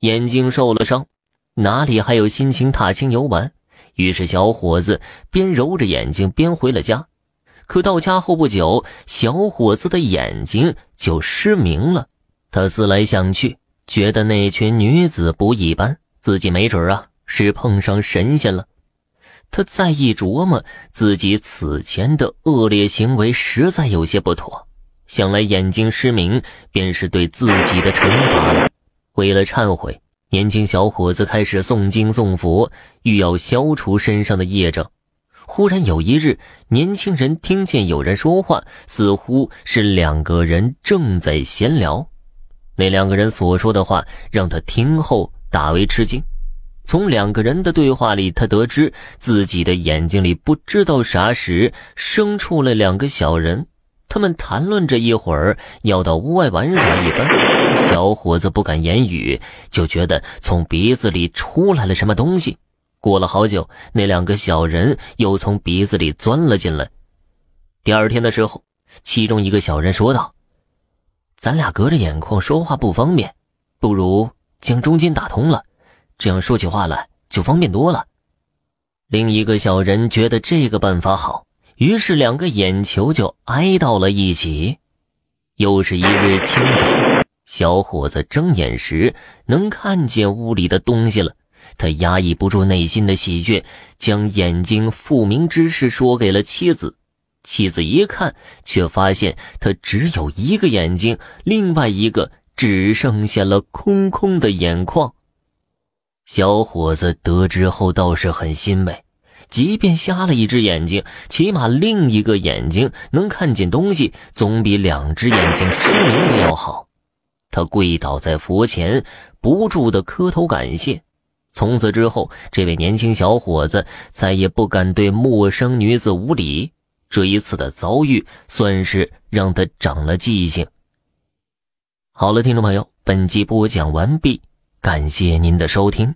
眼睛受了伤，哪里还有心情踏青游玩？于是小伙子边揉着眼睛边回了家。可到家后不久，小伙子的眼睛就失明了。他思来想去，觉得那群女子不一般，自己没准啊是碰上神仙了。他再一琢磨，自己此前的恶劣行为实在有些不妥。想来眼睛失明便是对自己的惩罚了。为了忏悔，年轻小伙子开始诵经诵佛，欲要消除身上的业障。忽然有一日，年轻人听见有人说话，似乎是两个人正在闲聊。那两个人所说的话让他听后大为吃惊。从两个人的对话里，他得知自己的眼睛里不知道啥时生出了两个小人。他们谈论着一会儿，要到屋外玩耍一番。小伙子不敢言语，就觉得从鼻子里出来了什么东西。过了好久，那两个小人又从鼻子里钻了进来。第二天的时候，其中一个小人说道：“咱俩隔着眼眶说话不方便，不如将中间打通了，这样说起话来就方便多了。”另一个小人觉得这个办法好，于是两个眼球就挨到了一起。又是一日清早，小伙子睁眼时能看见屋里的东西了。他压抑不住内心的喜悦，将眼睛复明之事说给了妻子。妻子一看，却发现他只有一个眼睛，另外一个只剩下了空空的眼眶。小伙子得知后倒是很欣慰，即便瞎了一只眼睛，起码另一个眼睛能看见东西，总比两只眼睛失明的要好。他跪倒在佛前，不住的磕头感谢。从此之后，这位年轻小伙子再也不敢对陌生女子无礼。这一次的遭遇算是让他长了记性。好了，听众朋友，本集播讲完毕，感谢您的收听。